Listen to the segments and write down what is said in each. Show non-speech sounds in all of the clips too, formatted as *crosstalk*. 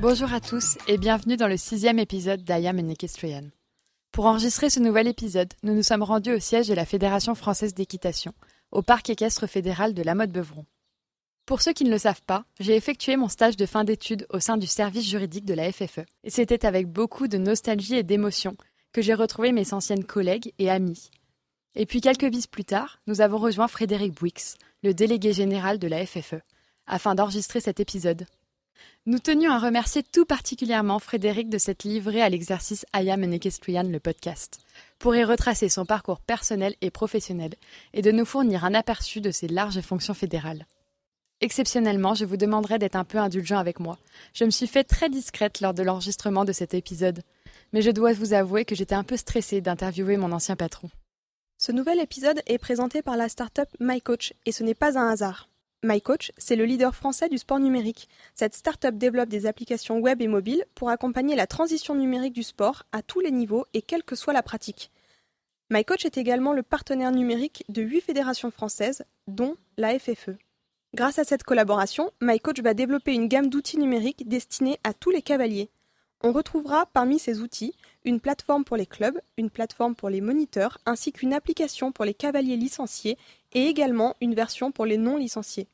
Bonjour à tous et bienvenue dans le sixième épisode d'I Am an Equestrian. Pour enregistrer ce nouvel épisode, nous nous sommes rendus au siège de la Fédération française d'équitation, au parc équestre fédéral de la Motte Beuvron. Pour ceux qui ne le savent pas, j'ai effectué mon stage de fin d'études au sein du service juridique de la FFE, et c'était avec beaucoup de nostalgie et d'émotion que j'ai retrouvé mes anciennes collègues et amis. Et puis quelques bis plus tard, nous avons rejoint Frédéric Bouix, le délégué général de la FFE, afin d'enregistrer cet épisode. Nous tenions à remercier tout particulièrement Frédéric de s'être livré à l'exercice I Am le podcast, pour y retracer son parcours personnel et professionnel et de nous fournir un aperçu de ses larges fonctions fédérales. Exceptionnellement, je vous demanderai d'être un peu indulgent avec moi. Je me suis fait très discrète lors de l'enregistrement de cet épisode, mais je dois vous avouer que j'étais un peu stressée d'interviewer mon ancien patron. Ce nouvel épisode est présenté par la start-up MyCoach et ce n'est pas un hasard. MyCoach, c'est le leader français du sport numérique. Cette start-up développe des applications web et mobiles pour accompagner la transition numérique du sport à tous les niveaux et quelle que soit la pratique. MyCoach est également le partenaire numérique de huit fédérations françaises, dont la FFE. Grâce à cette collaboration, MyCoach va développer une gamme d'outils numériques destinés à tous les cavaliers. On retrouvera parmi ces outils une plateforme pour les clubs, une plateforme pour les moniteurs, ainsi qu'une application pour les cavaliers licenciés et également une version pour les non licenciés.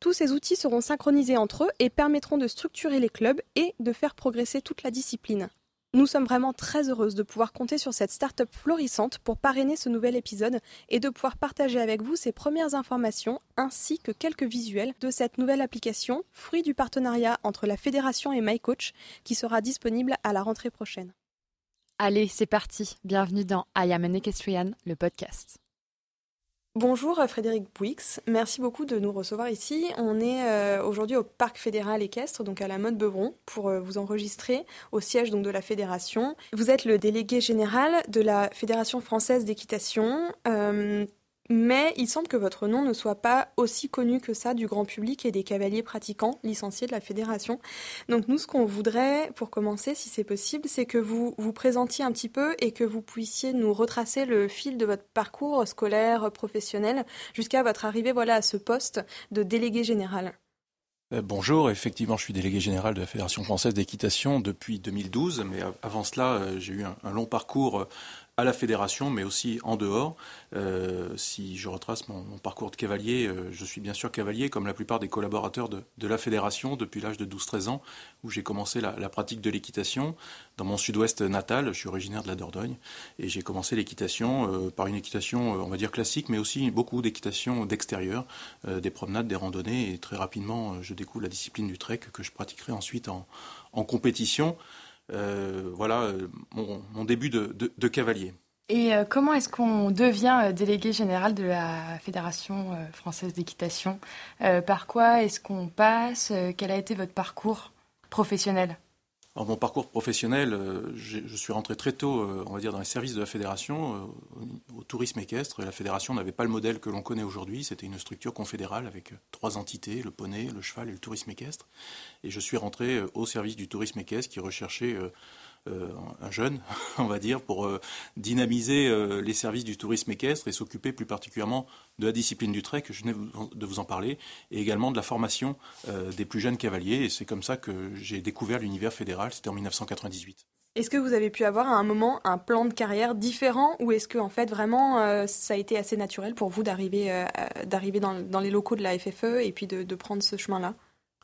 Tous ces outils seront synchronisés entre eux et permettront de structurer les clubs et de faire progresser toute la discipline. Nous sommes vraiment très heureuses de pouvoir compter sur cette start-up florissante pour parrainer ce nouvel épisode et de pouvoir partager avec vous ces premières informations ainsi que quelques visuels de cette nouvelle application, fruit du partenariat entre la fédération et MyCoach qui sera disponible à la rentrée prochaine. Allez, c'est parti. Bienvenue dans I Am an Equestrian, le podcast. Bonjour euh, Frédéric Bouix, merci beaucoup de nous recevoir ici. On est euh, aujourd'hui au Parc fédéral équestre, donc à la mode Beuvron, pour euh, vous enregistrer au siège donc de la fédération. Vous êtes le délégué général de la Fédération française d'équitation mais il semble que votre nom ne soit pas aussi connu que ça du grand public et des cavaliers pratiquants licenciés de la fédération. Donc nous, ce qu'on voudrait, pour commencer, si c'est possible, c'est que vous vous présentiez un petit peu et que vous puissiez nous retracer le fil de votre parcours scolaire, professionnel, jusqu'à votre arrivée voilà, à ce poste de délégué général. Euh, bonjour, effectivement, je suis délégué général de la Fédération française d'équitation depuis 2012, mais avant cela, euh, j'ai eu un, long parcours euh, à la fédération, mais aussi en dehors. Euh, si je retrace mon, parcours de cavalier, euh, je suis bien sûr cavalier, comme la plupart des collaborateurs de, la fédération, depuis l'âge de 12-13 ans, où j'ai commencé la, pratique de l'équitation. Dans mon sud-ouest natal, je suis originaire de la Dordogne, et j'ai commencé l'équitation euh, par une équitation, on va dire classique, mais aussi beaucoup d'équitation d'extérieur, des promenades, des randonnées, et très rapidement, je découvre la discipline du trek que je pratiquerai ensuite en, en compétition. Euh, voilà euh, mon, début de, cavalier. Et euh, comment est-ce qu'on devient délégué général de la Fédération française d'équitation? Par quoi est-ce qu'on passe? Quel a été votre parcours professionnel? Alors, mon parcours professionnel, euh, je suis rentré très tôt, euh, on va dire, dans les services de la fédération, euh, au, tourisme équestre. La fédération n'avait pas le modèle que l'on connaît aujourd'hui. C'était une structure confédérale avec trois entités, le poney, le cheval et le tourisme équestre. Et je suis rentré au service du tourisme équestre qui recherchait un jeune, *laughs* on va dire, pour euh, dynamiser euh, les services du tourisme équestre et s'occuper plus particulièrement de la discipline du trek, je venais de vous en parler, et également de la formation des plus jeunes cavaliers. Et c'est comme ça que j'ai découvert l'univers fédéral, c'était en 1998. Est-ce que vous avez pu avoir à un moment un plan de carrière différent ou est-ce que en fait vraiment ça a été assez naturel pour vous d'arriver d'arriver dans, les locaux de la FFE et puis de prendre ce chemin-là?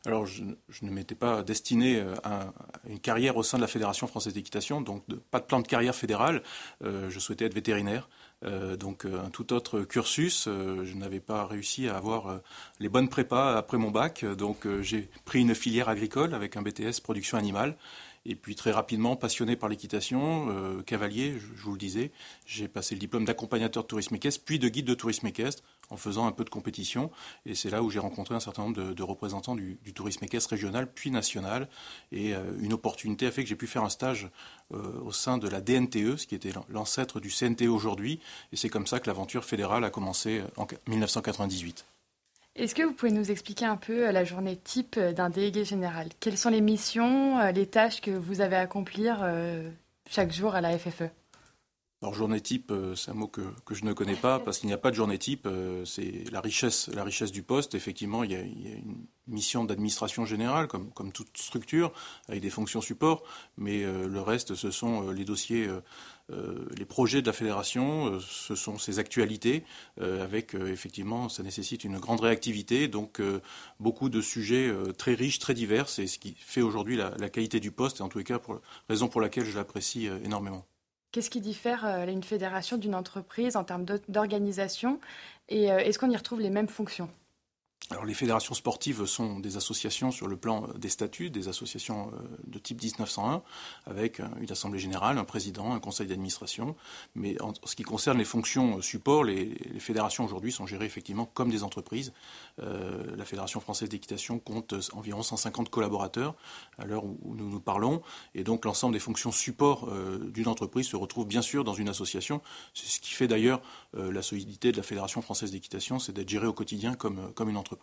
Alors, je, ne m'étais pas destiné euh, à, une carrière au sein de la Fédération française d'équitation, donc pas de plan de carrière fédéral. Euh, je souhaitais être vétérinaire, euh, donc un tout autre cursus. je n'avais pas réussi à avoir les bonnes prépas après mon bac, donc j'ai pris une filière agricole avec un BTS production animale. Et puis très rapidement, passionné par l'équitation, cavalier, je, vous le disais, j'ai passé le diplôme d'accompagnateur de tourisme équestre, puis de guide de tourisme équestre en faisant un peu de compétition. Et c'est là où j'ai rencontré un certain nombre de, représentants du, tourisme équestre régional puis national. Et euh, une opportunité a fait que j'ai pu faire un stage euh, au sein de la DNTE, ce qui était l'ancêtre du CNTE aujourd'hui. Et c'est comme ça que l'aventure fédérale a commencé en 1998. Est-ce que vous pouvez nous expliquer un peu euh, la journée type d'un délégué général? Quelles sont les missions, les tâches que vous avez à accomplir chaque jour à la FFE Alors journée type, euh, c'est un mot que, je ne connais pas parce qu'il n'y a pas de journée type. Euh, c'est la richesse, la richesse du poste. Effectivement, il y a, une mission d'administration générale, comme, comme, toute structure, avec des fonctions support. Mais euh, le reste, ce sont les dossiers, les projets de la fédération, ce sont ses actualités, avec effectivement, ça nécessite une grande réactivité, donc beaucoup de sujets très riches, très divers. C'est ce qui fait aujourd'hui la, qualité du poste, et en tous les cas, pour, raison pour laquelle je l'apprécie énormément. Qu'est-ce qui diffère euh, une fédération d'une entreprise en termes d'organisation? Et euh, est-ce qu'on y retrouve les mêmes fonctions? Alors les fédérations sportives sont des associations sur le plan euh, des statuts, des associations euh, de type 1901, avec une assemblée générale, un président, un conseil d'administration. Mais en ce qui concerne les fonctions euh, support, les, fédérations aujourd'hui sont gérées effectivement comme des entreprises. la Fédération française d'équitation compte environ 150 collaborateurs à l'heure où nous nous parlons, et donc l'ensemble des fonctions support d'une entreprise se retrouve bien sûr dans une association. C'est ce qui fait d'ailleurs la solidité de la Fédération française d'équitation, c'est d'être gérée au quotidien comme, comme une entreprise.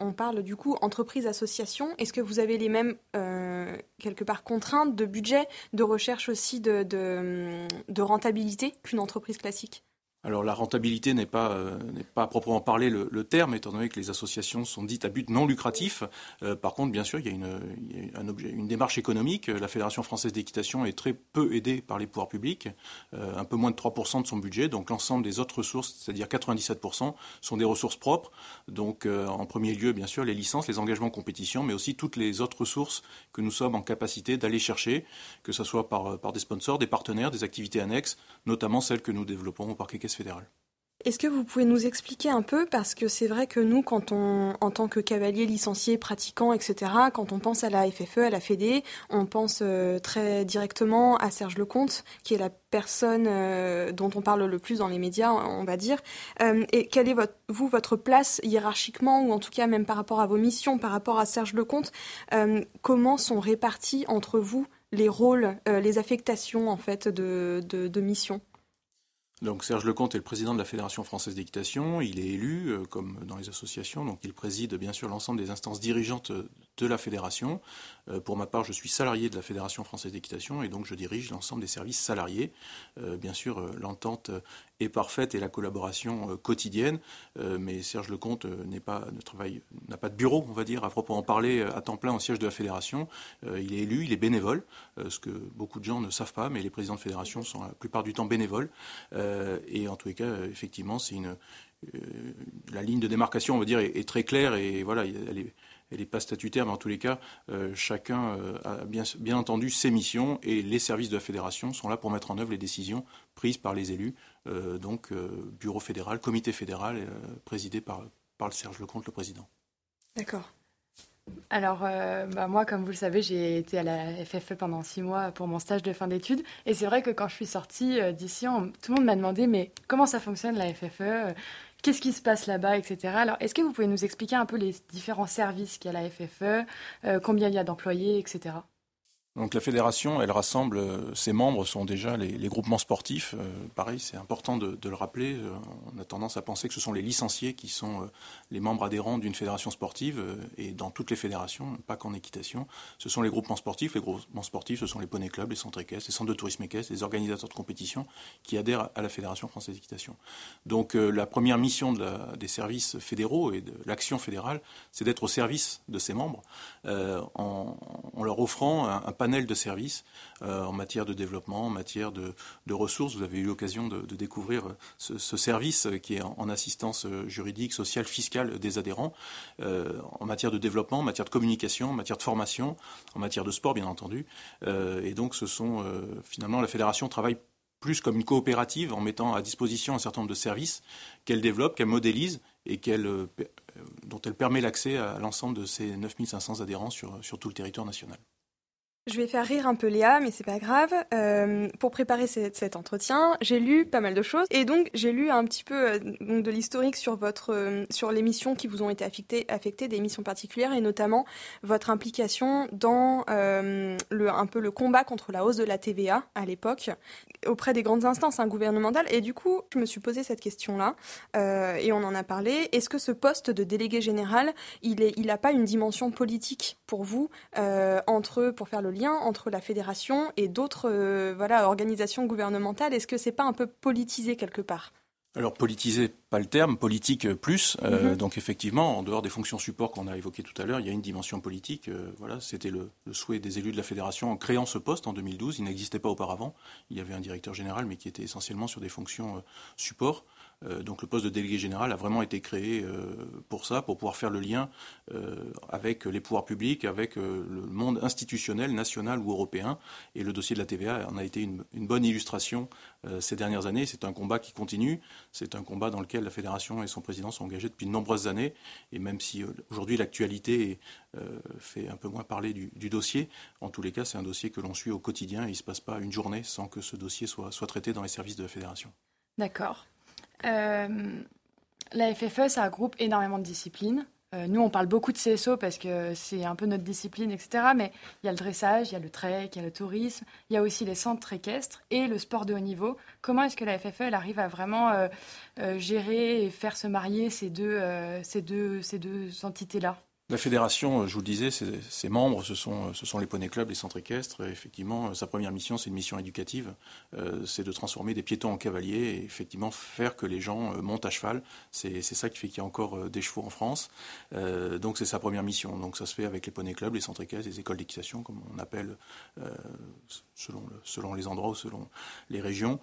On parle du coup entreprise-association. Est-ce que vous avez les mêmes, euh, quelque part, contraintes de budget, de recherche aussi de, de rentabilité qu'une entreprise classique? Alors la rentabilité n'est pas, euh, n'est pas à proprement parler le, terme, étant donné que les associations sont dites à but non lucratif. Euh, par contre, bien sûr, il y a, une, une démarche économique. La Fédération française d'équitation est très peu aidée par les pouvoirs publics, euh, un peu moins de 3% de son budget. Donc l'ensemble des autres ressources, c'est-à-dire 97%, sont des ressources propres. Donc en premier lieu, bien sûr, les licences, les engagements compétition, mais aussi toutes les autres ressources que nous sommes en capacité d'aller chercher, que ce soit par, par des sponsors, des partenaires, des activités annexes, notamment celles que nous développons au parquet fédérale. Est-ce que vous pouvez nous expliquer un peu parce que c'est vrai que nous, quand on, en tant que cavalier licencié, pratiquant, etc., quand on pense à la FFE, à la Fédé, on pense euh, très directement à Serge Lecomte, qui est la personne euh, dont on parle le plus dans les médias, on va dire. Euh, et quelle est votre, vous votre place hiérarchiquement, ou en tout cas même par rapport à vos missions, par rapport à Serge Lecomte Comment sont répartis entre vous les rôles, les affectations en fait de, de, de missions donc Serge Lecomte est le président de la Fédération française d'équitation. Il est élu, euh, comme dans les associations, donc il préside bien sûr l'ensemble des instances dirigeantes de la fédération. Euh, pour ma part, je suis salarié de la Fédération française d'équitation et donc je dirige l'ensemble des services salariés. Euh, bien sûr, l'entente est parfaite et la collaboration quotidienne, mais Serge Lecomte pas, ne travaille, n'a pas de bureau, on va dire, à proprement parler, à temps plein au siège de la fédération. il est élu, il est bénévole, ce que beaucoup de gens ne savent pas, mais les présidents de fédération sont la plupart du temps bénévoles. Euh, et en tous les cas, effectivement, c'est une euh, la ligne de démarcation, on va dire, est, très claire et voilà, elle est, elle n'est pas statutaire, mais en tous les cas, euh, chacun a bien, bien, entendu ses missions et les services de la fédération sont là pour mettre en œuvre les décisions prises par les élus, donc bureau fédéral, comité fédéral, présidé par, par le Serge Lecomte, le président. D'accord. Alors, euh, bah, moi, comme vous le savez, j'ai été à la FFE pendant six mois pour mon stage de fin d'études. Et c'est vrai que quand je suis sortie euh, d'ici, tout le monde m'a demandé, mais comment ça fonctionne la FFE Qu'est-ce qui se passe là-bas, etc. Alors, est-ce que vous pouvez nous expliquer un peu les différents services qu'il y a à la FFE, euh, combien il y a d'employés, etc. Donc la fédération, elle rassemble, euh, ses membres sont déjà les, groupements sportifs. Euh, pareil, c'est important de, le rappeler. Euh, on a tendance à penser que ce sont les licenciés qui sont les membres adhérents d'une fédération sportive. et dans toutes les fédérations, pas qu'en équitation, ce sont les groupements sportifs. Les groupements sportifs, ce sont les poney clubs, les centres équestres, les centres de tourisme équestre, les organisateurs de compétition qui adhèrent à la fédération française d'équitation. Donc la première mission des services fédéraux et de l'action fédérale, c'est d'être au service de ses membres en, leur offrant un, un de services euh, en matière de développement, en matière de, ressources. Vous avez eu l'occasion de, découvrir ce, service qui est en, assistance juridique, sociale, fiscale des adhérents, euh, en matière de développement, en matière de communication, en matière de formation, en matière de sport, bien entendu. Euh, et donc, ce sont finalement la fédération travaille plus comme une coopérative en mettant à disposition un certain nombre de services qu'elle développe, qu'elle modélise et dont elle permet l'accès à l'ensemble de ces 9500 adhérents sur tout le territoire national. Je vais faire rire un peu Léa, mais c'est pas grave. Euh, pour préparer cet entretien, j'ai lu pas mal de choses et donc j'ai lu un petit peu euh, de l'historique sur votre euh, sur les missions qui vous ont été affectées, affectées des missions particulières et notamment votre implication dans le un peu le combat contre la hausse de la TVA à l'époque auprès des grandes instances hein, gouvernementales. Et du coup, je me suis posé cette question-là et on en a parlé. Est-ce que ce poste de délégué général, il est il a pas une dimension politique pour vous entre pour faire le lien entre la fédération et d'autres voilà, organisations gouvernementales. Est-ce que c'est pas un peu politisé quelque part? Alors politisé, pas le terme, politique euh, plus. Euh, mhm. Donc effectivement, en dehors des fonctions support qu'on a évoquées tout à l'heure, il y a une dimension politique. Euh, voilà, c'était le, souhait des élus de la fédération en créant ce poste en 2012. Il n'existait pas auparavant. Il y avait un directeur général, mais qui était essentiellement sur des fonctions support. Euh, donc le poste de délégué général a vraiment été créé euh, pour ça, pour pouvoir faire le lien euh, avec les pouvoirs publics, avec le monde institutionnel, national ou européen. Et le dossier de la TVA en a été une, bonne illustration ces dernières années. C'est un combat qui continue. C'est un combat dans lequel la fédération et son président sont engagés depuis de nombreuses années. Et même si aujourd'hui l'actualité fait un peu moins parler du, dossier, en tous les cas, c'est un dossier que l'on suit au quotidien. il ne se passe pas une journée sans que ce dossier soit, soit traité dans les services de la fédération. D'accord. Euh, la FFE, ça groupe énormément de disciplines. Euh, nous, on parle beaucoup de CSO parce que c'est un peu notre discipline, etc. Mais il y a le dressage, il y a le trek, il y a le tourisme, il y a aussi les centres équestres et le sport de haut niveau. Comment est-ce que la FFE elle arrive à vraiment euh, gérer et faire se marier ces deux, ces deux, ces deux entités-là? La fédération, je vous le disais, ses, membres, ce sont, ce sont les poneys clubs, les centres équestres. effectivement, sa première mission, c'est une mission éducative. Euh, c'est de transformer des piétons en cavaliers et effectivement faire que les gens euh, montent à cheval. C'est ça qui fait qu'il y a encore euh, des chevaux en France. donc c'est sa première mission. Donc ça se fait avec les poneys clubs, les centres équestres, les écoles d'équitation, comme on appelle selon, selon les endroits ou selon les régions,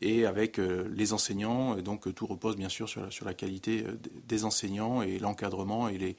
et avec les enseignants. Et donc tout repose bien sûr sur, sur la qualité des enseignants et l'encadrement et les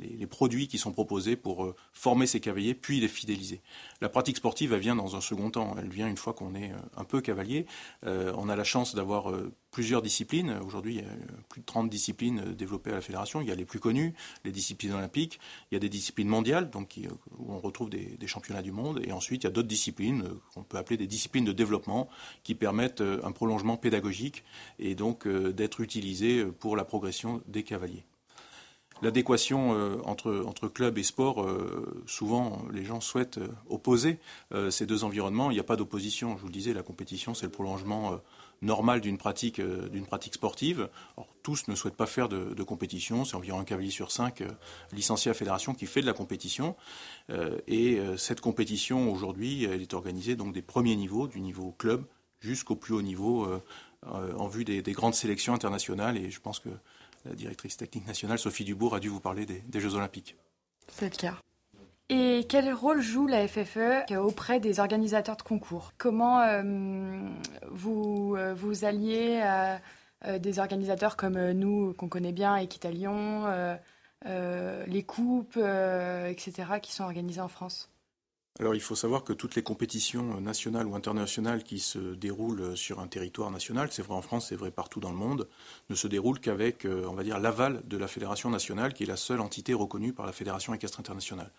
les, produits qui sont proposés pour euh, former ces cavaliers, puis les fidéliser. La pratique sportive, elle vient dans un second temps. Elle vient une fois qu'on est euh, un peu cavalier. Euh, on a la chance d'avoir plusieurs disciplines. Aujourd'hui, il y a plus de 30 disciplines développées à la fédération. Il y a les plus connues, les disciplines olympiques. Il y a des disciplines mondiales, donc où on retrouve des, des championnats du monde. Et ensuite, il y a d'autres disciplines qu'on peut appeler des disciplines de développement qui permettent un prolongement pédagogique et donc d'être utilisées pour la progression des cavaliers l'adéquation euh, entre, entre club et sport, euh, souvent les gens souhaitent euh, opposer ces deux environnements. Il n'y a pas d'opposition. Je vous le disais, la compétition, c'est le prolongement normal d'une pratique, pratique sportive. tous ne souhaitent pas faire de, compétition. C'est environ un cavalier sur cinq licenciés à fédération qui fait de la compétition. et cette compétition, aujourd'hui, elle est organisée donc des premiers niveaux, du niveau club jusqu'au plus haut niveau, en vue des, des, grandes sélections internationales. Et je pense que la directrice technique nationale, Sophie Dubourg, a dû vous parler des, Jeux Olympiques. C'est le cas. Et quel rôle joue la FFE auprès des organisateurs de concours? Comment euh, vous euh, vous alliez à euh, des organisateurs comme nous, qu'on connaît bien, Equitalion, les coupes, etc., qui sont organisées en France? Alors il faut savoir que toutes les compétitions nationales ou internationales qui se déroulent sur un territoire national, c'est vrai en France, c'est vrai partout dans le monde, ne se déroulent qu'avec, euh, on va dire, l'aval de la Fédération nationale, qui est la seule entité reconnue par la Fédération équestre internationale.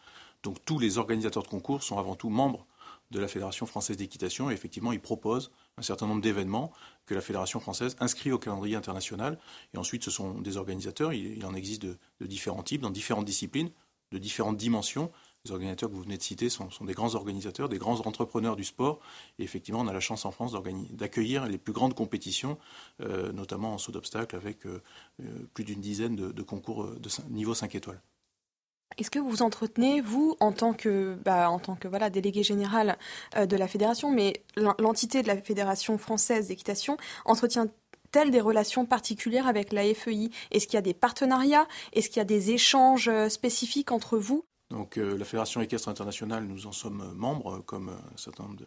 Donc tous les organisateurs de concours sont avant tout membres de la Fédération française d'équitation et effectivement ils proposent un certain nombre d'événements que la Fédération française inscrit au calendrier international. Et ensuite ce sont des organisateurs, il, en existe de différents types, dans différentes disciplines, de différentes dimensions les organisateurs que vous venez de citer sont, des grands organisateurs, des grands entrepreneurs du sport. Et effectivement, on a la chance en France d'accueillir les plus grandes compétitions, euh, notamment en saut d'obstacles, avec euh, euh, plus d'une dizaine de, concours de niveau 5 étoiles. Est-ce que vous entretenez, vous, en tant que, bah, voilà, délégué général de la fédération, mais l'entité de la Fédération française d'équitation entretient t des relations particulières avec la FEI Est-ce qu'il y a des partenariats? Est-ce qu'il y a des échanges spécifiques entre vous? Donc euh, la Fédération équestre internationale, nous en sommes membres, comme un certain nombre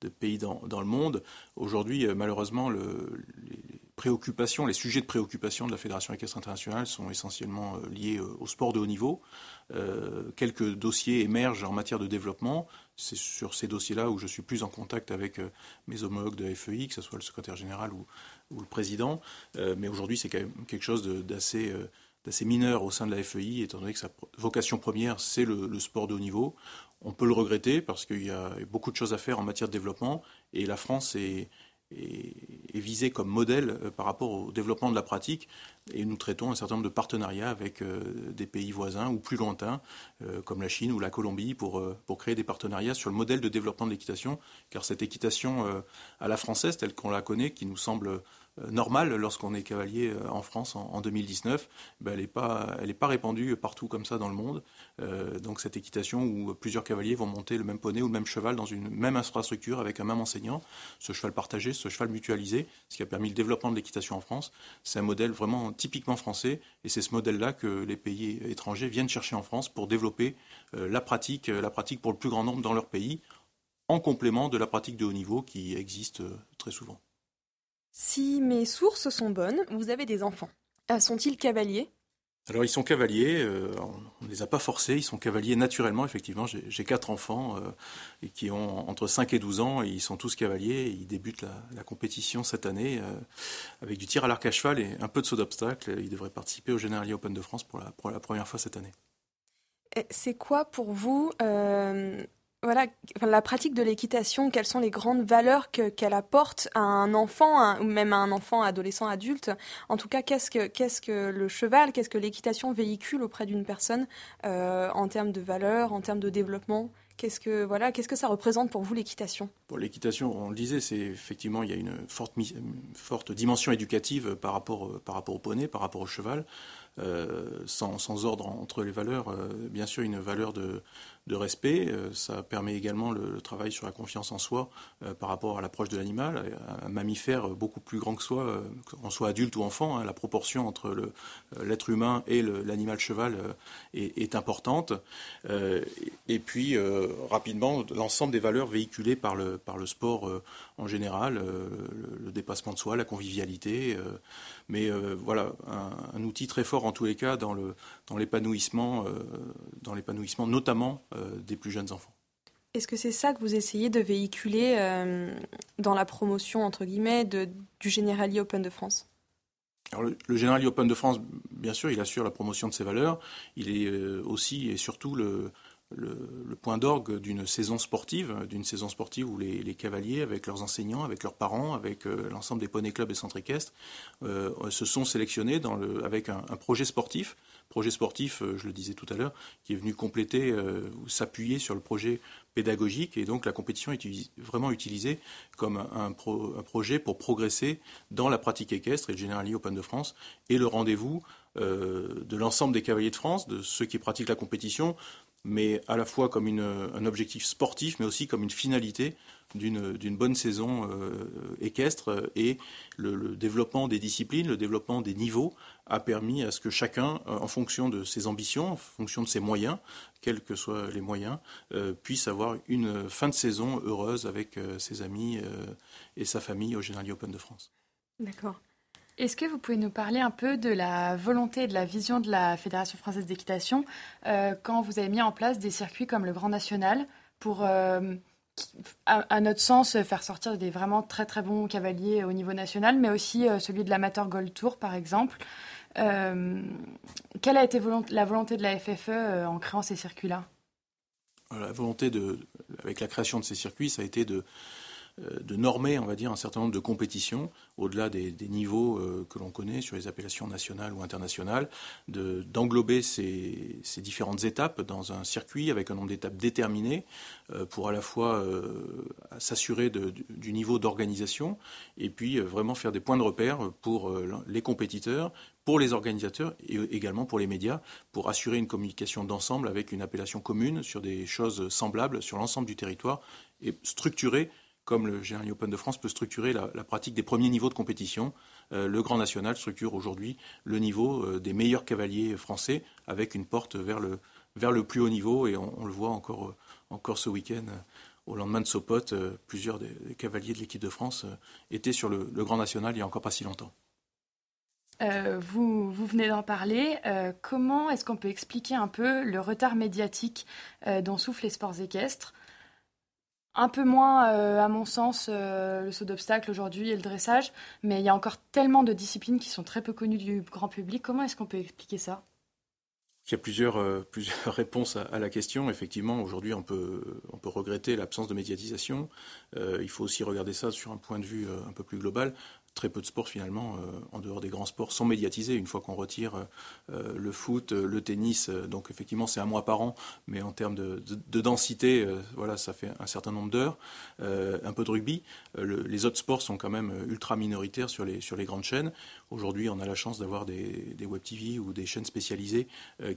de, pays dans, le monde. Aujourd'hui, euh, malheureusement, le, les sujets de préoccupation de la Fédération équestre internationale sont essentiellement euh, liés au sport de haut niveau. quelques dossiers émergent en matière de développement. C'est sur ces dossiers-là où je suis plus en contact avec mes homologues de FEI, que ce soit le secrétaire général ou le président. mais aujourd'hui, c'est quand même quelque chose d'assez d'assez mineur au sein de la FEI, étant donné que sa vocation première, c'est le, sport de haut niveau. On peut le regretter parce qu'il y a beaucoup de choses à faire en matière de développement et la France est, visée comme modèle euh, par rapport au développement de la pratique et nous traitons un certain nombre de partenariats avec euh, des pays voisins ou plus lointains euh, comme la Chine ou la Colombie pour, créer des partenariats sur le modèle de développement de l'équitation car cette équitation à la française telle qu'on la connaît qui nous semble normale lorsqu'on est cavalier euh, en France en, 2019, ben, elle n'est pas, répandue partout comme ça dans le monde. Euh, donc cette équitation où plusieurs cavaliers vont monter le même poney ou le même cheval dans une même infrastructure avec un même enseignant, ce cheval partagé, ce cheval mutualisé, ce qui a permis le développement de l'équitation en France, c'est un modèle vraiment typiquement français et c'est ce modèle-là que les pays étrangers viennent chercher en France pour développer la pratique pour le plus grand nombre dans leur pays, en complément de la pratique de haut niveau qui existe très souvent. Si mes sources sont bonnes, vous avez des enfants. Euh, sont-ils cavaliers? Alors ils sont cavaliers, euh, on ne les a pas forcés, ils sont cavaliers naturellement, effectivement. J'ai quatre enfants euh, qui ont entre 5 et 12 ans et ils sont tous cavaliers. ils débutent la, compétition cette année avec du tir à l'arc à cheval et un peu de saut d'obstacle. Ils devraient participer au Generali Open de France pour la, pour la première fois cette année. C'est quoi pour vous voilà, la pratique de l'équitation, quelles sont les grandes valeurs qu'elle apporte à un enfant, ou même à un enfant, adolescent, adulte? En tout cas, qu'est-ce que, le cheval, qu'est-ce que l'équitation véhicule auprès d'une personne euh, en termes de valeurs, en termes de développement? Qu'est-ce que voilà, qu'est-ce que ça représente pour vous l'équitation? L'équitation, on le disait, c'est effectivement il y a une forte, dimension éducative par rapport, au poney, par rapport au cheval. Euh, sans, sans, ordre entre les valeurs, euh, bien sûr une valeur de, de respect. Euh, ça permet également le, travail sur la confiance en soi euh, par rapport à l'approche de l'animal. Un mammifère beaucoup plus grand que soi, euh, qu'on soit adulte ou enfant, hein, la proportion entre l'être humain et l'animal cheval est, importante. et puis, rapidement, l'ensemble des valeurs véhiculées par le, sport en général, le, dépassement de soi, la convivialité. mais voilà, un, outil très fort en tous les cas dans l'épanouissement, dans, l'épanouissement notamment euh, des plus jeunes enfants. Est-ce que c'est ça que vous essayez de véhiculer euh, dans la promotion, entre guillemets, de, du Generali Open de France? Alors le, le Generali Open de France, bien sûr, il assure la promotion de ses valeurs. Il est euh, aussi et surtout le, le, point d'orgue d'une saison sportive, d'une saison sportive où les, cavaliers, avec leurs enseignants, avec leurs parents, avec euh, l'ensemble des poney clubs et centres équestres, euh, se sont sélectionnés dans le, avec un, projet sportif, projet sportif, euh, je le disais tout à l'heure, qui est venu compléter ou s'appuyer sur le projet pédagogique. Et donc la compétition est vraiment utilisée comme un, projet pour progresser dans la pratique équestre et le Generali Open de France et le rendez-vous de l'ensemble des cavaliers de France, de ceux qui pratiquent la compétition, mais à la fois comme un objectif sportif, mais aussi comme une finalité d'une bonne saison euh, équestre. Et le, développement des disciplines, le développement des niveaux a permis à ce que chacun, euh, en fonction de ses ambitions, en fonction de ses moyens, quels que soient les moyens, euh, puisse avoir une fin de saison heureuse avec ses amis et sa famille au General Open de France. D'accord. Est-ce que vous pouvez nous parler un peu de la volonté et de la vision de la Fédération française d'équitation euh, quand vous avez mis en place des circuits comme le Grand National pour, euh, à, notre sens, faire sortir des vraiment très très bons cavaliers au niveau national, mais aussi euh, celui de l'Amateur Gold Tour par exemple. Quelle a été la volonté de la FFE en créant ces circuits-là? La volonté, de, avec la création de ces circuits, ça a été de de normer, on va dire, un certain nombre de compétitions, au-delà des, niveaux euh, que l'on connaît sur les appellations nationales ou internationales, d'englober ces, différentes étapes dans un circuit avec un nombre d'étapes déterminé euh, pour à la fois s'assurer du niveau d'organisation et puis vraiment faire des points de repère pour les compétiteurs, pour les organisateurs et également pour les médias, pour assurer une communication d'ensemble avec une appellation commune sur des choses semblables sur l'ensemble du territoire et structurer comme le Général Open de France peut structurer la, pratique des premiers niveaux de compétition. Euh, le Grand National structure aujourd'hui le niveau euh, des meilleurs cavaliers français avec une porte vers le, vers le plus haut niveau et on, le voit encore, euh, encore ce week-end. au lendemain de Sopot, plusieurs des, cavaliers de l'équipe de France étaient sur le, Grand National il n'y a encore pas si longtemps. vous, vous, venez d'en parler. comment est-ce qu'on peut expliquer un peu le retard médiatique dont souffrent les sports équestres? Un peu moins, euh, à mon sens, euh, le saut d'obstacle aujourd'hui et le dressage, mais il y a encore tellement de disciplines qui sont très peu connues du grand public. Comment est-ce qu'on peut expliquer ça? Il y a plusieurs, euh, *laughs* réponses à, la question. Effectivement, aujourd'hui, on peut regretter l'absence de médiatisation. il faut aussi regarder ça sur un point de vue un peu plus global. Très peu de sports finalement, euh, en dehors des grands sports, sont médiatisés. Une fois qu'on retire euh, le foot, le tennis, donc effectivement c'est un mois par an, mais en termes de, densité, voilà, ça fait un certain nombre d'heures. un peu de rugby. les autres sports sont quand même ultra minoritaires sur les, sur les grandes chaînes. Aujourd'hui, on a la chance d'avoir des, web TV ou des chaînes spécialisées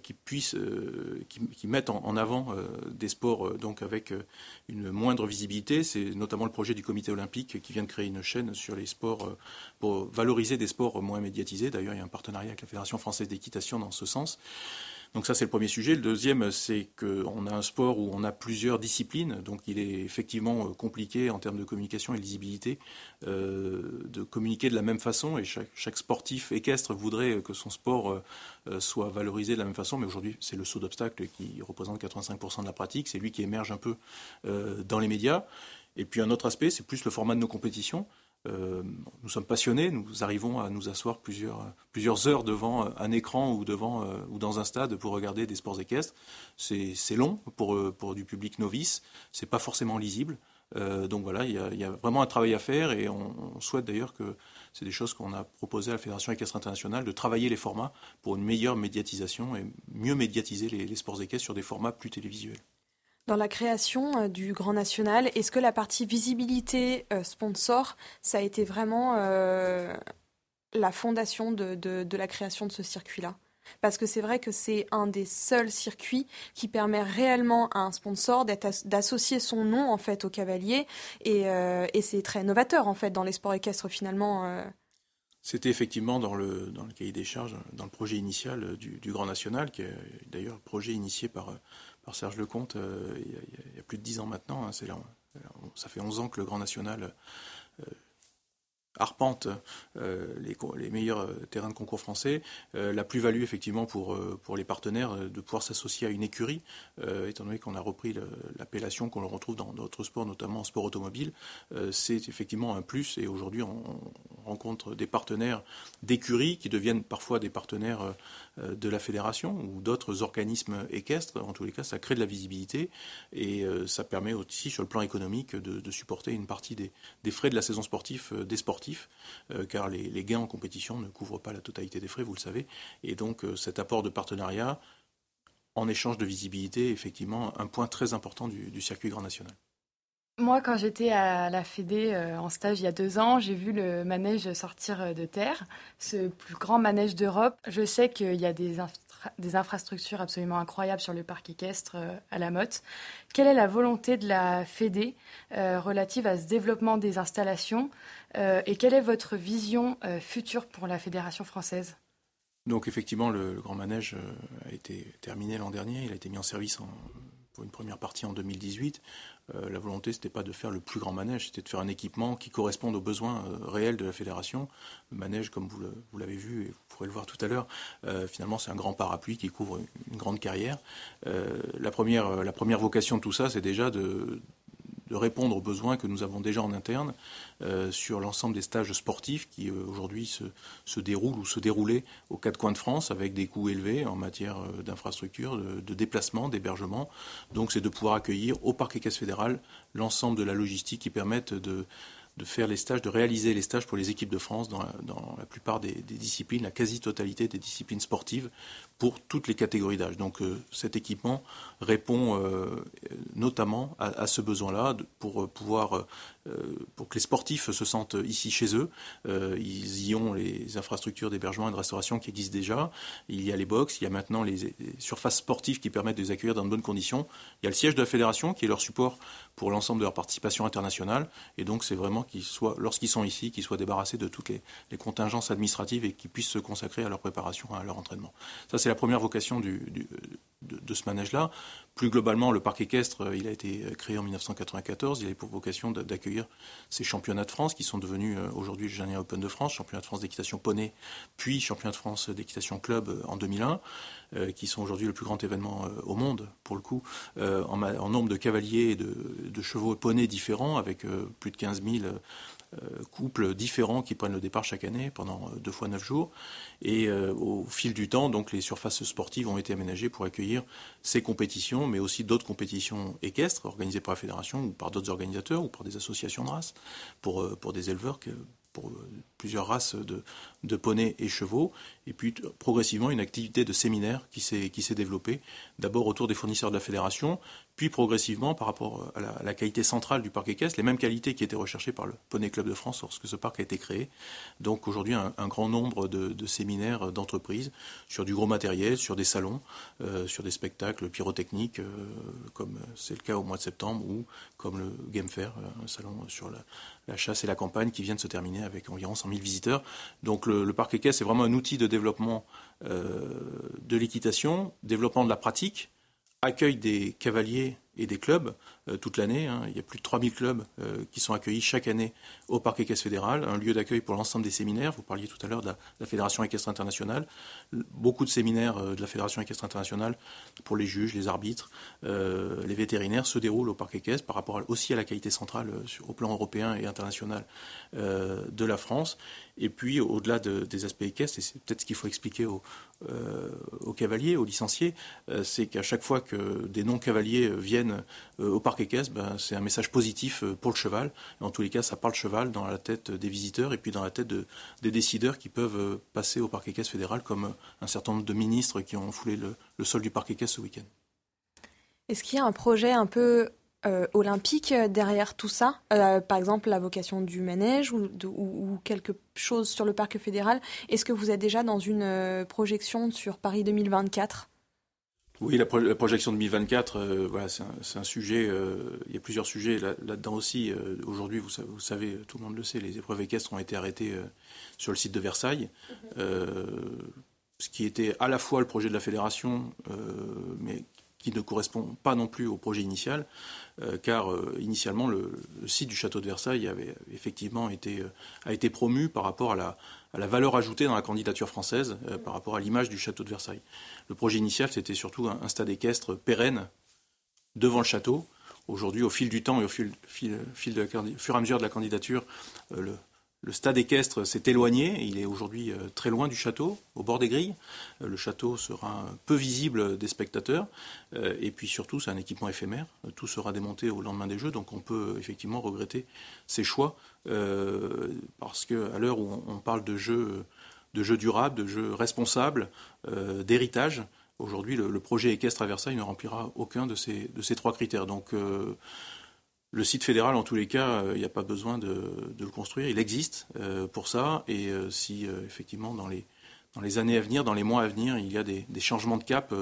qui puissent, qui, mettent en, avant des sports donc avec une moindre visibilité. C'est notamment le projet du Comité olympique qui vient de créer une chaîne sur les sports pour valoriser des sports moins médiatisés. D'ailleurs, il y a un partenariat avec la Fédération française d'équitation dans ce sens. Donc ça, c'est le premier sujet. Le deuxième, c'est qu'on a un sport où on a plusieurs disciplines, donc il est effectivement euh, compliqué en termes de communication et de lisibilité euh, de communiquer de la même façon. Et chaque, sportif équestre voudrait que son sport euh, soit valorisé de la même façon, mais aujourd'hui, c'est le saut d'obstacle qui représente 85% de la pratique. C'est lui qui émerge un peu dans les médias. Et puis un autre aspect, c'est plus le format de nos compétitions. Euh, nous sommes passionnés, nous arrivons à nous asseoir plusieurs, heures devant un écran ou, devant, euh, ou dans un stade pour regarder des sports équestres. C'est long pour, du public novice, c'est pas forcément lisible. Euh, donc voilà, il y, a, vraiment un travail à faire et on, souhaite d'ailleurs que c'est des choses qu'on a proposées à la Fédération équestre internationale, de travailler les formats pour une meilleure médiatisation et mieux médiatiser les sports équestres sur des formats plus télévisuels. Dans la création euh, du Grand National, est-ce que la partie visibilité euh, sponsor, ça a été vraiment euh, la fondation de, la création de ce circuit-là? Parce que c'est vrai que c'est un des seuls circuits qui permet réellement à un sponsor d'associer son nom en fait au cavalier. Et, c'est très novateur en fait dans les sports équestres finalement. C'était effectivement dans le, dans le cahier des charges, dans le projet initial du, du Grand National, qui est d'ailleurs le projet initié par, par Serge Lecomte euh, il, y a, plus de dix ans maintenant. Hein, ça fait 11 ans que le Grand National euh, arpente euh, les, meilleurs terrains de concours français. la plus-value, effectivement, pour, les partenaires, de pouvoir s'associer à une écurie, étant donné qu'on a repris l'appellation qu'on retrouve dans d'autres sports, notamment en sport automobile, c'est effectivement un plus. Et aujourd'hui, on, rencontre des partenaires d'écurie qui deviennent parfois des partenaires de la fédération ou d'autres organismes équestres. En tous les cas, ça crée de la visibilité et euh, ça permet aussi, sur le plan économique, de, supporter une partie des, frais de la saison sportive euh, des sportifs, car les, gains en compétition ne couvrent pas la totalité des frais, vous le savez. Et donc, cet apport de partenariat, en échange de visibilité, est effectivement un point très important du circuit grand national. Moi, quand j'étais à la Fédé euh, en stage il y a deux ans, j'ai vu le manège sortir euh, de terre, ce plus grand manège d'Europe. Je sais qu'il y a des, infrastructures absolument incroyables sur le parc équestre euh, à la Motte. Quelle est la volonté de la Fédé relative à ce développement des installations et quelle est votre vision future pour la Fédération française? Donc effectivement, le, grand manège a été terminé l'an dernier. Il a été mis en service en, pour une première partie en 2018. Euh, la volonté, c'était pas de faire le plus grand manège, c'était de faire un équipement qui corresponde aux besoins euh, réels de la fédération. Le manège, comme vous l'avez vu et vous pourrez le voir tout à l'heure, euh, finalement, c'est un grand parapluie qui couvre une, grande carrière. la, première, la première vocation de tout ça, c'est déjà de, de répondre aux besoins que nous avons déjà en interne euh, sur l'ensemble des stages sportifs qui euh, aujourd'hui se, se, déroulent ou se déroulaient aux quatre coins de France avec des coûts élevés en matière euh, d'infrastructure, de, de, déplacement, d'hébergement. Donc c'est de pouvoir accueillir au Parc Équestre fédéral l'ensemble de la logistique qui permette de de faire les stages, de réaliser les stages pour les équipes de France dans la, plupart des, disciplines, la quasi-totalité des disciplines sportives, pour toutes les catégories d'âge. Donc euh, cet équipement répond euh, notamment à, à ce besoin-là pour euh, pouvoir pour que les sportifs se sentent ici chez eux. ils y ont les infrastructures d'hébergement et de restauration qui existent déjà. Il y a les box, il y a maintenant les, surfaces sportives qui permettent de les accueillir dans de bonnes conditions. Il y a le siège de la fédération qui est leur support pour l'ensemble de leur participation internationale. Et donc c'est vraiment qu'ils soient, lorsqu'ils sont ici, qu'ils soient débarrassés de toutes les contingences administratives et qu'ils puissent se consacrer à leur préparation, à leur entraînement. Ça c'est la première vocation du, de, ce manège-là. Plus globalement, le parc équestre, euh, il a été créé en 1994. Il a pour vocation d'accueillir ces championnats de France qui sont devenus euh, aujourd'hui le Janier Open de France, championnat de France d'équitation poney, puis championnat de France d'équitation club euh, en 2001, qui sont aujourd'hui le plus grand événement au monde, pour le coup, en, nombre de cavaliers et de, de chevaux poney différents, avec plus de 15 000 euh, couples différents qui prennent le départ chaque année pendant euh, deux fois neuf jours. Et euh, au fil du temps, donc les surfaces sportives ont été aménagées pour accueillir ces compétitions, mais aussi d'autres compétitions équestres organisées par la fédération ou par d'autres organisateurs ou par des associations de race, pour, des éleveurs pour plusieurs races de, de poneys et chevaux, et puis progressivement une activité de séminaire qui s'est développée, d'abord autour des fournisseurs de la fédération, puis progressivement par rapport à la, qualité centrale du parc équestre, les mêmes qualités qui étaient recherchées par le Poney Club de France lorsque ce parc a été créé. Donc aujourd'hui un, grand nombre de, séminaires d'entreprises sur du gros matériel, sur des salons, euh, sur des spectacles pyrotechniques, euh, comme c'est le cas au mois de septembre, ou comme le Game Fair, euh, un salon sur la, chasse et la campagne qui vient de se terminer avec environ 100 000 visiteurs. Donc le, parc équestre est vraiment un outil de développement euh, de l'équitation, développement de la pratique, accueil des cavaliers et des clubs euh, toute l'année. Hein. Il y a plus de 3000 clubs euh, qui sont accueillis chaque année au Parc équestre fédéral, un lieu d'accueil pour l'ensemble des séminaires. Vous parliez tout à l'heure de, la Fédération équestre internationale. Beaucoup de séminaires euh, de la Fédération équestre internationale pour les juges, les arbitres, les vétérinaires se déroulent au Parc équestre par rapport aussi à la qualité centrale au plan européen et international de la France. Et puis, au-delà des aspects équestres, et c'est peut-être ce qu'il faut expliquer aux, cavaliers, aux licenciés, c'est qu'à chaque fois que des non-cavaliers viennent au Parc équestre, ben, c'est un message positif euh, pour le cheval. en tous les cas, ça parle cheval dans la tête des visiteurs et puis dans la tête des décideurs qui peuvent euh, passer au parc équestre fédéral, comme euh, un certain nombre de ministres qui ont foulé le, sol du parc équestre ce week-end. Est-ce qu'il y a un projet un peu olympique derrière tout ça? Par exemple, la vocation du manège ou, quelque chose sur le parc fédéral Est-ce que vous êtes déjà dans une projection sur Paris 2024 oui, la, projection 2024, euh, voilà, c'est un, sujet. Euh, il y a plusieurs sujets là-dedans aussi. Euh, aujourd'hui, vous, vous, savez, tout le monde le sait, les épreuves équestres ont été arrêtées sur le site de Versailles. Mhm. ce qui était à la fois le projet de la fédération, mais qui ne correspond pas non plus au projet initial, car initialement le, site du château de Versailles avait effectivement été, a été promu par rapport à la, à la valeur ajoutée dans la candidature française euh, par rapport à l'image du château de Versailles. Le projet initial, c'était surtout un, stade équestre pérenne devant le château. Aujourd'hui, au fil du temps et au fil, de fur et à mesure de la candidature, euh, le, le stade équestre s'est éloigné, il est aujourd'hui euh, très loin du château, au bord des grilles. Euh, le château sera peu visible des spectateurs, euh, et puis surtout c'est un équipement éphémère, tout sera démonté au lendemain des Jeux, donc on peut effectivement regretter ces choix, parce qu'à l'heure où on parle de jeux, de jeux durables, de jeux responsables, d'héritage, aujourd'hui le, projet équestre à Versailles ne remplira aucun de ces, de ces trois critères. Donc le site fédéral, en tous les cas, il n'y a pas besoin de, le construire. Il existe euh, pour ça. Et euh, si, euh, effectivement, dans les, années à venir, dans les mois à venir, il y a des, changements de cap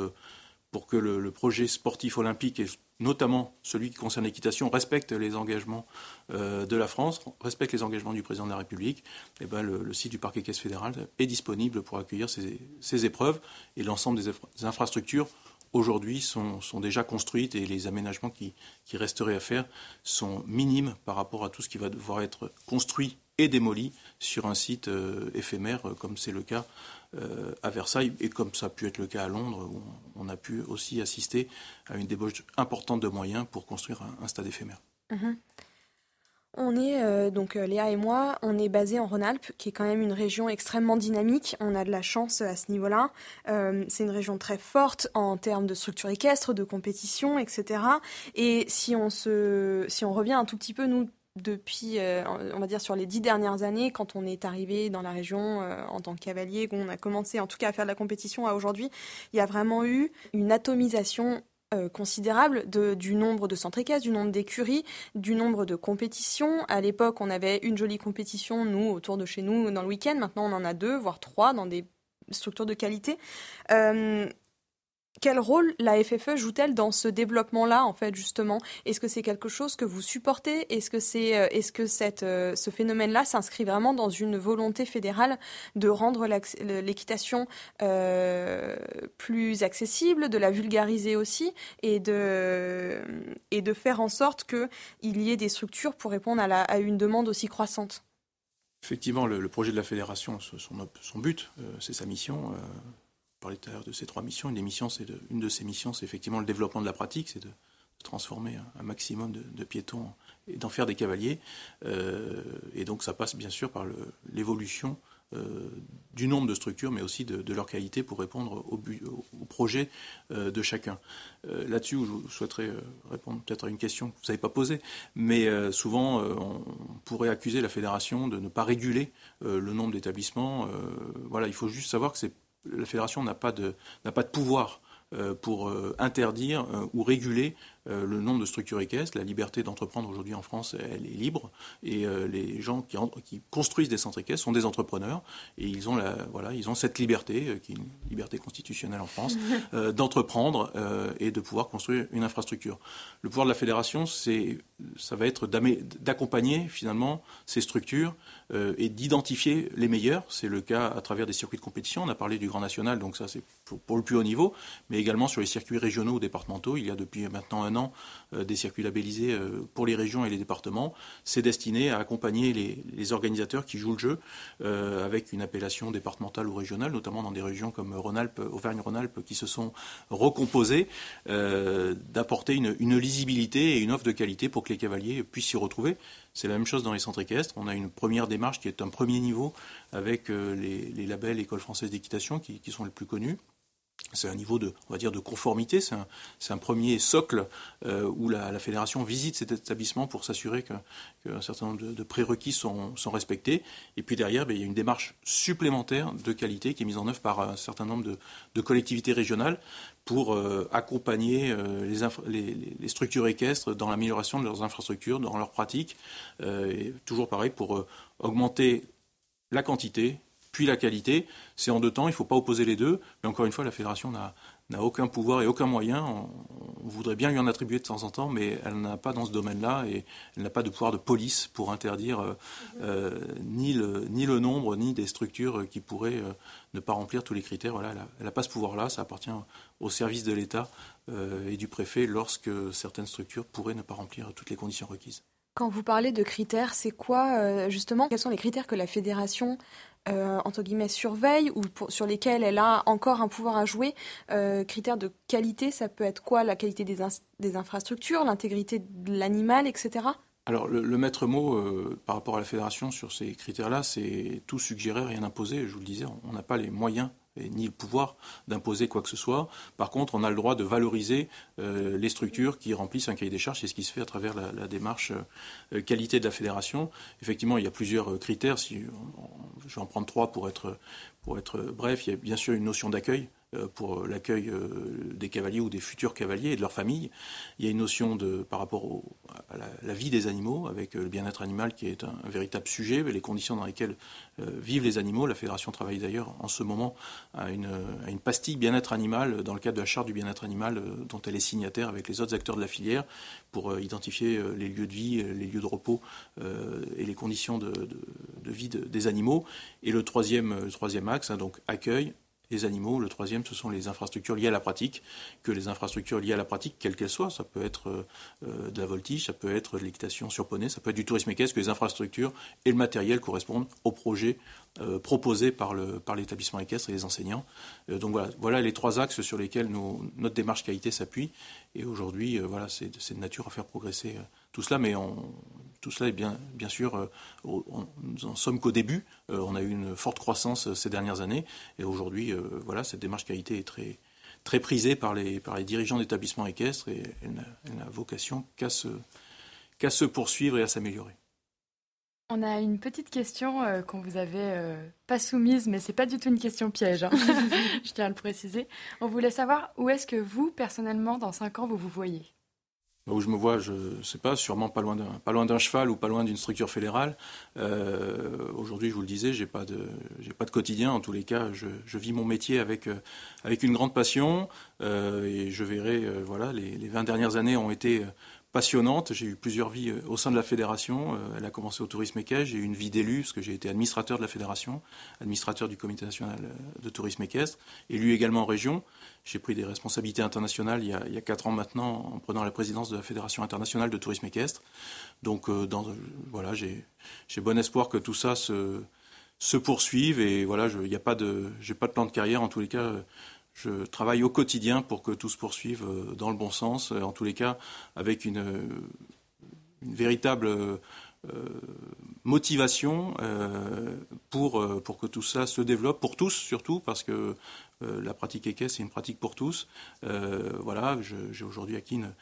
pour que le, projet sportif olympique, et notamment celui qui concerne l'équitation, respecte les engagements de la France, respecte les engagements du président de la République, eh ben le, site du parc équestre fédéral est disponible pour accueillir ces, épreuves et l'ensemble des infrastructures aujourd'hui sont, déjà construites et les aménagements qui, resteraient à faire sont minimes par rapport à tout ce qui va devoir être construit et démoli sur un site euh, éphémère euh, comme c'est le cas euh, à Versailles et comme ça a pu être le cas à Londres où on a pu aussi assister à une débauche importante de moyens pour construire un, stade éphémère. Mm-hmm. On est euh, donc euh, Léa et moi, on est basé en Rhône-Alpes, qui est quand même une région extrêmement dynamique. On a de la chance à ce niveau-là. Euh, c'est une région très forte en termes de structure équestre, de compétition, etc. Et si on se, si on revient un tout petit peu nous depuis, on va dire sur les dix dernières années, quand on est arrivé dans la région en tant que cavalier, qu'on a commencé en tout cas à faire de la compétition à aujourd'hui, il y a vraiment eu une atomisation euh, considérable du nombre de centres équestres, du nombre d'écuries, du nombre de compétitions. À l'époque, on avait une jolie compétition, nous, autour de chez nous, dans le week-end. Maintenant, on en a deux, voire trois, dans des structures de qualité. Euh, quel rôle la FFE joue-t-elle dans ce développement-là, en fait, justement? Est-ce que c'est quelque chose que vous supportez? Est-ce que, euh, est-ce que cette, euh, ce phénomène-là s'inscrit vraiment dans une volonté fédérale de rendre l'équitation euh, plus accessible, de la vulgariser aussi, et de, et de faire en sorte qu'il y ait des structures pour répondre à, la, une demande aussi croissante? Effectivement, le, projet de la fédération, son but, c'est sa mission parlais tout à l'heure de ces trois missions. Une, des missions, c'est une de ces missions, c'est effectivement le développement de la pratique, c'est de, transformer un, maximum de, piétons et d'en faire des cavaliers. Euh, et donc ça passe bien sûr par l'évolution du nombre de structures, mais aussi de, leur qualité pour répondre au, projet de chacun. Là-dessus, je souhaiterais répondre peut-être à une question que vous n'avez pas posée, mais souvent, on pourrait accuser la fédération de ne pas réguler le nombre d'établissements. voilà, il faut juste savoir que la fédération n'a pas de, n'a pas de pouvoir pour interdire ou réguler euh, le nombre de structures équestres. La liberté d'entreprendre aujourd'hui en France, elle est libre. Et euh, les gens qui, qui, construisent des centres équestres sont des entrepreneurs. Et ils ont, la, voilà, ils ont cette liberté, euh, qui est une liberté constitutionnelle en France, *laughs* d'entreprendre et de pouvoir construire une infrastructure. Le pouvoir de la fédération, ça va être d'accompagner finalement ces structures et d'identifier les meilleurs. C'est le cas à travers des circuits de compétition. On a parlé du Grand National, donc ça c'est pour, pour, le plus haut niveau, mais également sur les circuits régionaux ou départementaux. Il y a depuis maintenant un euh, des circuits labellisés euh, pour les régions et les départements. C'est destiné à accompagner les, organisateurs qui jouent le jeu euh, avec une appellation départementale ou régionale, notamment dans des régions comme Rhône-Alpes, Auvergne-Rhône-Alpes qui se sont recomposées, d'apporter une, lisibilité et une offre de qualité pour que les cavaliers puissent s'y retrouver. C'est la même chose dans les centres équestres. On a une première démarche qui est un premier niveau avec les, labels École française d'équitation qui, sont les plus connus. C'est un niveau de, conformité. C'est un, premier socle euh, où la, fédération visite cet établissement pour s'assurer qu'un certain nombre de, prérequis sont, respectés. Et puis derrière, ben, il y a une démarche supplémentaire de qualité qui est mise en œuvre par un certain nombre de, collectivités régionales pour euh, accompagner euh, les, structures équestres dans l'amélioration de leurs infrastructures, dans leurs pratiques. toujours pareil pour augmenter la quantité puis la qualité. C'est en deux temps, il ne faut pas opposer les deux. Mais encore une fois, la fédération n'a aucun pouvoir et aucun moyen. On, voudrait bien lui en attribuer de temps en temps, mais elle n'a pas dans ce domaine-là et elle n'a pas de pouvoir de police pour interdire euh, euh, ni, le, nombre, ni des structures qui pourraient euh, ne pas remplir tous les critères. Voilà, elle n'a pas ce pouvoir-là. Ça appartient au service de l'État et du préfet lorsque certaines structures pourraient ne pas remplir toutes les conditions requises. Quand vous parlez de critères, c'est quoi justement Quels sont les critères que la fédération euh, entre guillemets surveille ou sur lesquels elle a encore un pouvoir à jouer. Euh, critères de qualité, ça peut être quoi La qualité des, des infrastructures, l'intégrité de l'animal, etc. Alors le, maître mot euh, par rapport à la fédération sur ces critères-là, c'est tout suggérer, rien imposer. Je vous le disais, on n'a pas les moyens ni le pouvoir d'imposer quoi que ce soit. Par contre, on a le droit de valoriser euh, les structures qui remplissent un cahier des charges. C'est ce qui se fait à travers la, démarche euh, qualité de la fédération. Effectivement, il y a plusieurs euh, critères. Si, je vais en prendre trois pour être, pour être bref. Il y a bien sûr une notion d'accueil. Euh, pour l'accueil euh, des cavaliers ou des futurs cavaliers et de leurs familles. Il y a une notion de, par rapport à la, vie des animaux, avec euh, le bien-être animal qui est un, véritable sujet, les conditions dans lesquelles vivent les animaux. La Fédération travaille d'ailleurs en ce moment à une, pastille bien-être animal dans le cadre de la charte du bien-être animal dont elle est signataire avec les autres acteurs de la filière pour identifier les lieux de vie, les lieux de repos et les conditions de, vie des animaux. Et le troisième, troisième axe, hein, donc accueil, les animaux. Le troisième, ce sont les infrastructures liées à la pratique, que les infrastructures liées à la pratique, quelles qu'elles soient, ça peut être euh, euh, de la voltige, ça peut être de l'équitation sur ça peut être du tourisme équestre, que les infrastructures et le matériel correspondent au projet euh, proposé par, l'établissement équestre et les enseignants. donc voilà, voilà les trois axes sur lesquels notre démarche qualité s'appuie. Et aujourd'hui, voilà, c'est, de nature à faire progresser tout cela, mais tout cela est bien, bien sûr, euh, nous en sommes qu'au début. Euh, on a eu une forte croissance euh, ces dernières années, et aujourd'hui, voilà, cette démarche qualité est très, très prisée par les, par les dirigeants d'établissements équestres, et elle n'a vocation qu'à se, qu'à se poursuivre et à s'améliorer. On a une petite question qu'on vous avait pas soumise, mais c'est pas du tout une question piège. Hein. *laughs* Je tiens à le préciser. On voulait savoir où est-ce que vous, personnellement, dans 5 ans, vous vous voyez? Où je me vois, je ne sais pas, sûrement pas loin d'un, cheval ou pas loin d'une structure fédérale. Euh, aujourd'hui, je vous le disais, j'ai pas pas de quotidien. En tous les cas, je, vis mon métier avec, euh, avec une grande passion euh, et je verrai, voilà, les, les 20 dernières années ont été passionnante. J'ai eu plusieurs vies au sein de la fédération. Elle a commencé au tourisme équestre. J'ai eu une vie d'élu, parce que j'ai été administrateur de la fédération, administrateur du comité national de tourisme équestre, élu également en région. J'ai pris des responsabilités internationales il y, a, il quatre ans maintenant en prenant la présidence de la Fédération internationale de tourisme équestre. Donc dans, voilà, j'ai bon espoir que tout ça se, poursuive et voilà, il n'y a pas de, pas de plan de carrière en tous les cas je travaille au quotidien pour que tout se poursuive euh, dans le bon sens, euh, en tous les cas avec une, véritable euh, motivation pour, pour que tout ça se développe, pour tous surtout, parce que la pratique équestre, c'est une pratique pour tous. voilà, j'ai aujourd'hui acquis une,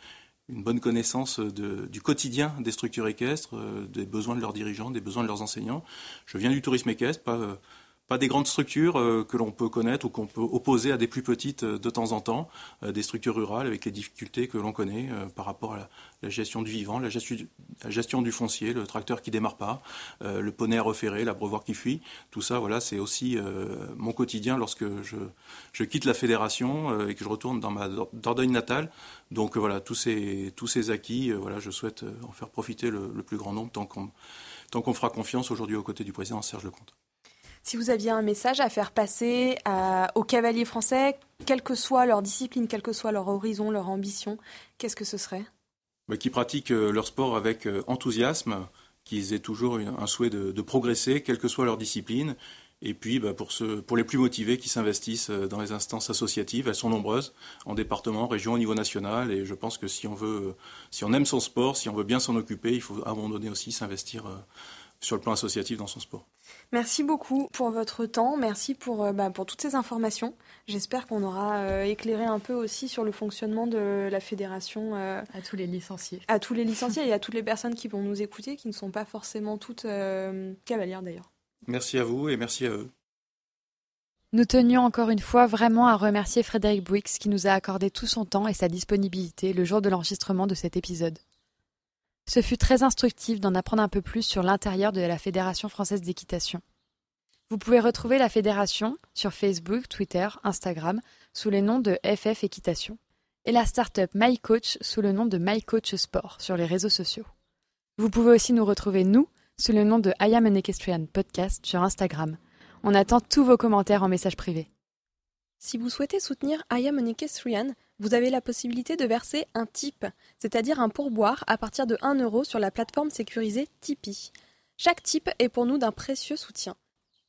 bonne connaissance du quotidien des structures équestres, des besoins de leurs dirigeants, des besoins de leurs enseignants. Je viens du tourisme équestre, pas, pas des grandes structures euh, que l'on peut connaître ou qu'on peut opposer à des plus petites euh, de temps en temps, euh, des structures rurales avec les difficultés que l'on connaît par rapport à la, gestion du vivant, la gestion, du foncier, le tracteur qui démarre pas, le poney à referrer, l'abreuvoir qui fuit. Tout ça, voilà, c'est aussi mon quotidien lorsque je, quitte la fédération et que je retourne dans ma Dordogne natale. Donc voilà, tous ces, tous ces acquis, voilà, je souhaite en faire profiter le, plus grand nombre tant qu'on tant qu'on fera confiance aujourd'hui aux côtés du président Serge Lecomte. Si vous aviez un message à faire passer aux cavaliers français, quelle que soit leur discipline, quel que soit leur horizon, leur ambition, qu'est-ce que ce serait bah, Qui pratiquent euh, leur sport avec euh, enthousiasme, qu'ils aient toujours un souhait de, progresser, quelle que soit leur discipline. Et puis, bah, pour, les plus motivés qui s'investissent euh, dans les instances associatives, elles sont nombreuses, en département, région, au niveau national. Et je pense que si on veut, si on aime son sport, si on veut bien s'en occuper, il faut donné aussi s'investir sur le plan associatif dans son sport. Merci beaucoup pour votre temps, merci pour, euh, bah, pour toutes ces informations. J'espère qu'on aura euh, éclairé un peu aussi sur le fonctionnement de la fédération. Euh, à tous les licenciés. À tous les licenciés et à toutes les personnes qui vont nous écouter, qui ne sont pas forcément toutes cavalières d'ailleurs. Merci à vous et merci à eux. Nous tenions encore une fois vraiment à remercier Frédéric Bouix qui nous a accordé tout son temps et sa disponibilité le jour de l'enregistrement de cet épisode. Ce fut très instructif d'en apprendre un peu plus sur l'intérieur de la Fédération française d'équitation. Vous pouvez retrouver la fédération sur Facebook, Twitter, Instagram sous les noms de FF Équitation et la start-up MyCoach sous le nom de MyCoach Sport sur les réseaux sociaux. Vous pouvez aussi nous retrouver, nous, sous le nom de I Am an Equestrian Podcast sur Instagram. On attend tous vos commentaires en message privé. Si vous souhaitez soutenir I Am an Equestrian, vous avez la possibilité de verser un tip, c'est-à-dire un pourboire à partir de 1 euro sur la plateforme sécurisée Tipeee. Chaque tip est pour nous d'un précieux soutien.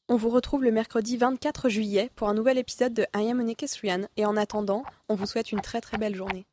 On vous retrouve le mercredi 24 juillet pour un nouvel épisode de I Am an Equestrian et en attendant, on vous souhaite une très très belle journée.